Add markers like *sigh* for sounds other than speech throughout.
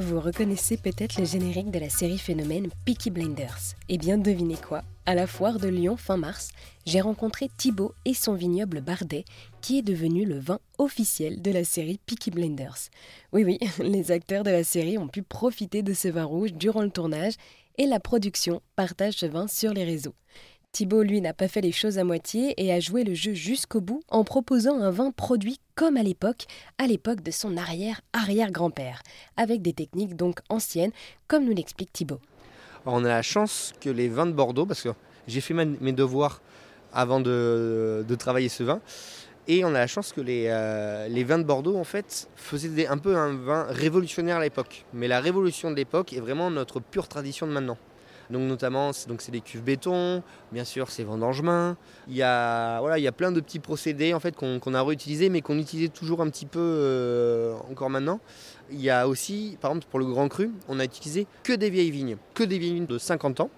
Vous reconnaissez peut-être le générique de la série phénomène Peaky Blinders. Eh bien, devinez quoi? À la foire de Lyon fin mars, j'ai rencontré Thibaut et son vignoble Bardet, qui est devenu le vin officiel de la série Peaky Blinders. Oui, oui, *laughs* les acteurs de la série ont pu profiter de ce vin rouge durant le tournage et la production partage ce vin sur les réseaux. Thibaut, lui, n'a pas fait les choses à moitié et a joué le jeu jusqu'au bout en proposant un vin produit comme à l'époque, à l'époque de son arrière-arrière-grand-père, avec des techniques donc anciennes, comme nous l'explique Thibaut. on a la chance que les vins de Bordeaux, parce que j'ai fait mes devoirs avant de, travailler ce vin, et on a la chance que les, euh, les vins de Bordeaux, en fait, faisaient un peu un vin révolutionnaire à l'époque. Mais la révolution de l'époque est vraiment notre pure tradition de maintenant. Donc notamment, donc c'est des cuves béton, bien sûr c'est vendangement. Il y a voilà, il y a plein de petits procédés en fait qu'on a réutilisés, mais qu'on utilisait toujours un petit peu euh, encore maintenant. Il y a aussi, par exemple pour le grand cru, on a utilisé que des vieilles vignes, que des vignes de 50 ans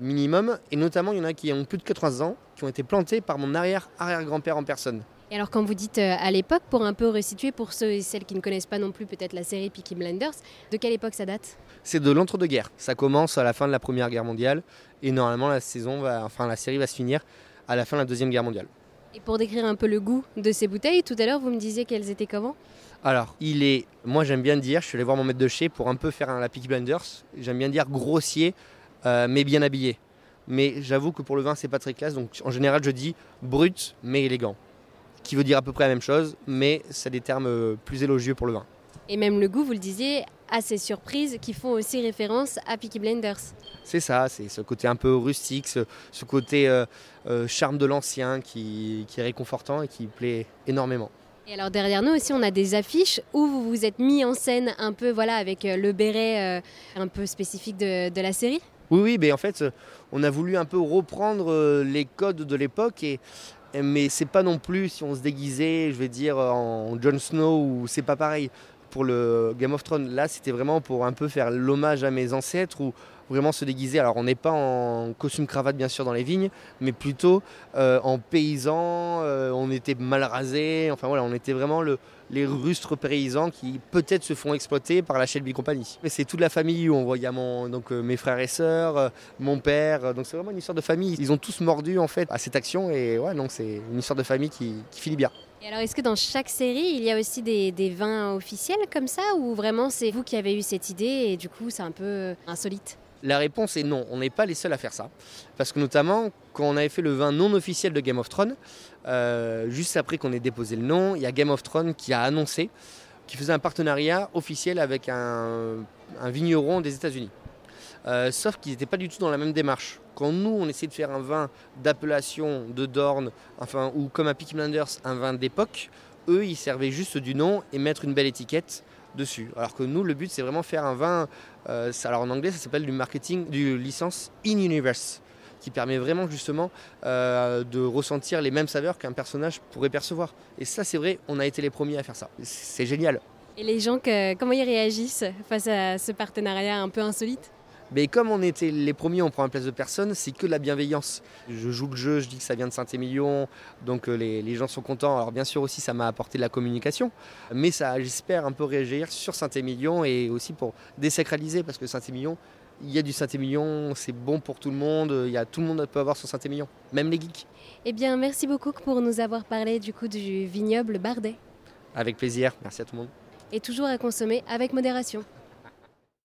minimum, et notamment il y en a qui ont plus de 80 ans, qui ont été plantées par mon arrière-arrière-grand-père en personne. Et alors quand vous dites euh, à l'époque, pour un peu resituer pour ceux et celles qui ne connaissent pas non plus peut-être la série Peaky Blinders, de quelle époque ça date? C'est de l'entre-deux-guerres. Ça commence à la fin de la Première Guerre mondiale et normalement la saison va, enfin la série va se finir à la fin de la Deuxième Guerre mondiale. Et pour décrire un peu le goût de ces bouteilles, tout à l'heure vous me disiez qu'elles étaient comment? Alors, il est, moi j'aime bien dire, je suis allé voir mon maître de chez pour un peu faire un, la Peaky Blinders, j'aime bien dire grossier, euh, mais bien habillé. Mais j'avoue que pour le vin, c'est pas très classe, donc en général je dis brut mais élégant qui veut dire à peu près la même chose, mais c'est des termes euh, plus élogieux pour le vin. Et même le goût, vous le disiez, a ces surprises qui font aussi référence à Peaky Blenders. C'est ça, c'est ce côté un peu rustique, ce, côté euh, euh, charme de l'ancien qui, est réconfortant et qui plaît énormément. Et alors derrière nous aussi, on a des affiches où vous vous êtes mis en scène un peu voilà avec le béret un peu spécifique de, de la série. Oui, oui, mais en fait, on a voulu un peu reprendre les codes de l'époque et mais c'est pas non plus si on se déguisait, je vais dire, en Jon Snow ou c'est pas pareil. Pour le Game of Thrones, là, c'était vraiment pour un peu faire l'hommage à mes ancêtres ou vraiment se déguiser. Alors, on n'est pas en costume cravate, bien sûr, dans les vignes, mais plutôt euh, en paysan. Euh, on était mal rasé. Enfin, voilà, on était vraiment le, les rustres paysans qui peut-être se font exploiter par la Shelby Company. C'est toute la famille où on voit, il y a donc, euh, mes frères et sœurs, mon père, donc c'est vraiment une histoire de famille. Ils ont tous mordu en fait à cette action et ouais, donc c'est une histoire de famille qui, finit bien. Et alors, est-ce que dans chaque série, il y a aussi des, vins officiels comme ça, ou vraiment c'est vous qui avez eu cette idée et du coup c'est un peu insolite? La réponse est non, on n'est pas les seuls à faire ça. Parce que notamment, quand on avait fait le vin non officiel de Game of Thrones, euh, juste après qu'on ait déposé le nom, il y a Game of Thrones qui a annoncé qu'il faisait un partenariat officiel avec un, vigneron des États-Unis. Euh, sauf qu'ils n'étaient pas du tout dans la même démarche. Quand nous, on essayait de faire un vin d'appellation, de Dorne, enfin, ou comme à Peaky Blinders, un vin d'époque, eux, ils servaient juste du nom et mettre une belle étiquette dessus. Alors que nous, le but, c'est vraiment faire un vin. Euh, alors en anglais, ça s'appelle du marketing, du licence in universe, qui permet vraiment justement euh, de ressentir les mêmes saveurs qu'un personnage pourrait percevoir. Et ça, c'est vrai, on a été les premiers à faire ça. C'est génial. Et les gens, comment ils réagissent face à ce partenariat un peu insolite? Mais comme on était les premiers, on prend la place de personne, c'est que de la bienveillance. Je joue le jeu, je dis que ça vient de Saint-Émilion, donc euh, les, gens sont contents. Alors bien sûr aussi, ça m'a apporté de la communication, mais ça, j'espère, un peu réagir sur Saint-Émilion et aussi pour désacraliser, parce que Saint-Émilion, il y a du Saint-Émilion, c'est bon pour tout le monde, il y a, tout le monde peut avoir son Saint-Émilion, même les geeks. Eh bien, merci beaucoup pour nous avoir parlé du coup du vignoble Bardet. Avec plaisir, merci à tout le monde. Et toujours à consommer avec modération.